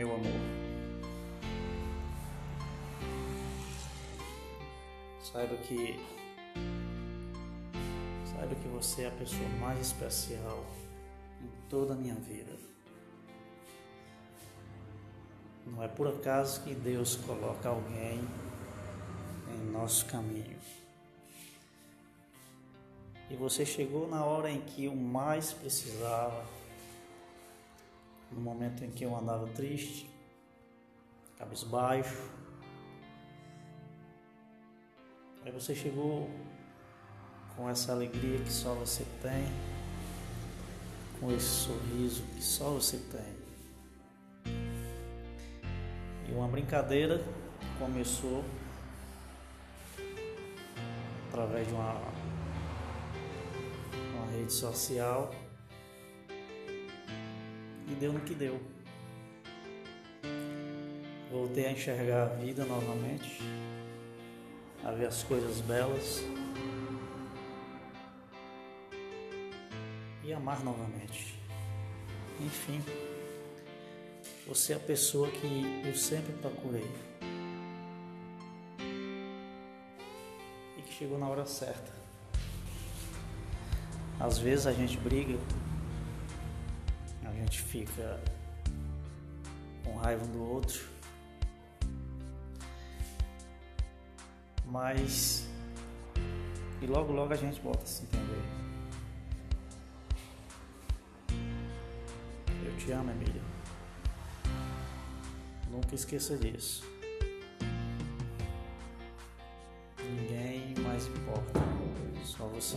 meu amor. Saiba que saiba que você é a pessoa mais especial em toda a minha vida. Não é por acaso que Deus coloca alguém em nosso caminho. E você chegou na hora em que eu mais precisava, no momento em que eu andava triste, cabisbaixo. Aí você chegou com essa alegria que só você tem, com esse sorriso que só você tem. E uma brincadeira começou através de uma rede social e deu no que deu. Voltei a enxergar a vida novamente, a ver as coisas belas e amar novamente. Enfim, você é a pessoa que eu sempre procurei e que chegou na hora certa. Às vezes a gente briga, gente fica com raiva um do outro, mas e logo logo a gente volta a se entender. Eu te amo, Emília. Nunca esqueça disso. Ninguém mais importa, só você.